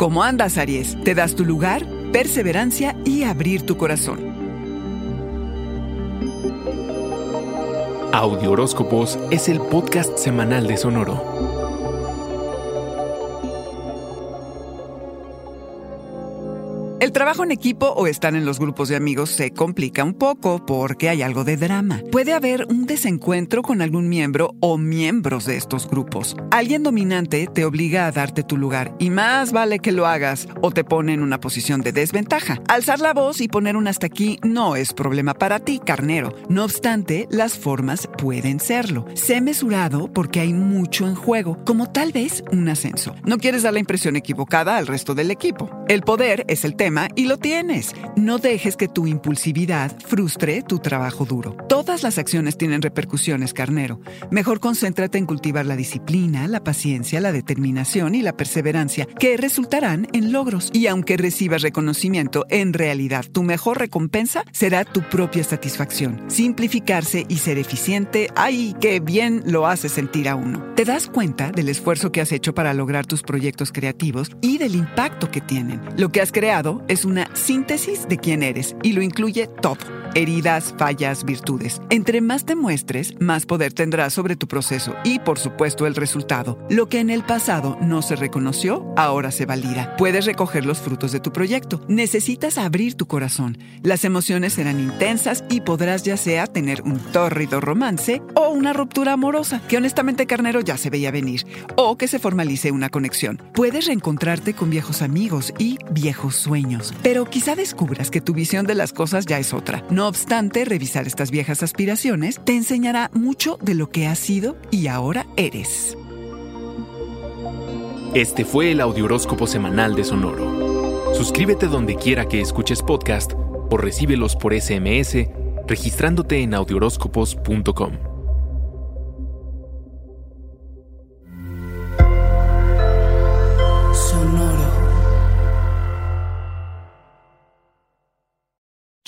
¿Cómo andas, Aries? ¿Te das tu lugar, perseverancia y abrir tu corazón? Audio Horóscopos es el podcast semanal de Sonoro. El trabajo en equipo o estar en los grupos de amigos se complica un poco porque hay algo de drama. Puede haber un desencuentro con algún miembro o miembros de estos grupos. Alguien dominante te obliga a darte tu lugar y más vale que lo hagas o te pone en una posición de desventaja. Alzar la voz y poner un hasta aquí no es problema para ti, carnero. No obstante, las formas pueden serlo. Sé mesurado porque hay mucho en juego, como tal vez un ascenso. No quieres dar la impresión equivocada al resto del equipo. El poder es el tema y lo tienes. No dejes que tu impulsividad frustre tu trabajo duro. Todas las acciones tienen repercusiones, carnero. Mejor concéntrate en cultivar la disciplina, la paciencia, la determinación y la perseverancia, que resultarán en logros. Y aunque recibas reconocimiento, en realidad tu mejor recompensa será tu propia satisfacción. Simplificarse y ser eficiente, ¡ay, qué bien lo hace sentir a uno! Te das cuenta del esfuerzo que has hecho para lograr tus proyectos creativos y del impacto que tienen. Lo que has creado es una síntesis de quién eres y lo incluye todo. Heridas, fallas, virtudes. Entre más te muestres, más poder tendrás sobre tu proceso y, por supuesto, el resultado. Lo que en el pasado no se reconoció, ahora se valida. Puedes recoger los frutos de tu proyecto. Necesitas abrir tu corazón. Las emociones serán intensas y podrás ya sea tener un tórrido romance o una ruptura amorosa, que honestamente carnero ya se veía venir, o que se formalice una conexión. Puedes reencontrarte con viejos amigos y viejos sueños pero quizá descubras que tu visión de las cosas ya es otra. No obstante, revisar estas viejas aspiraciones te enseñará mucho de lo que has sido y ahora eres. Este fue el Audioróscopo Semanal de Sonoro. Suscríbete donde quiera que escuches podcast o recíbelos por SMS registrándote en audioróscopos.com.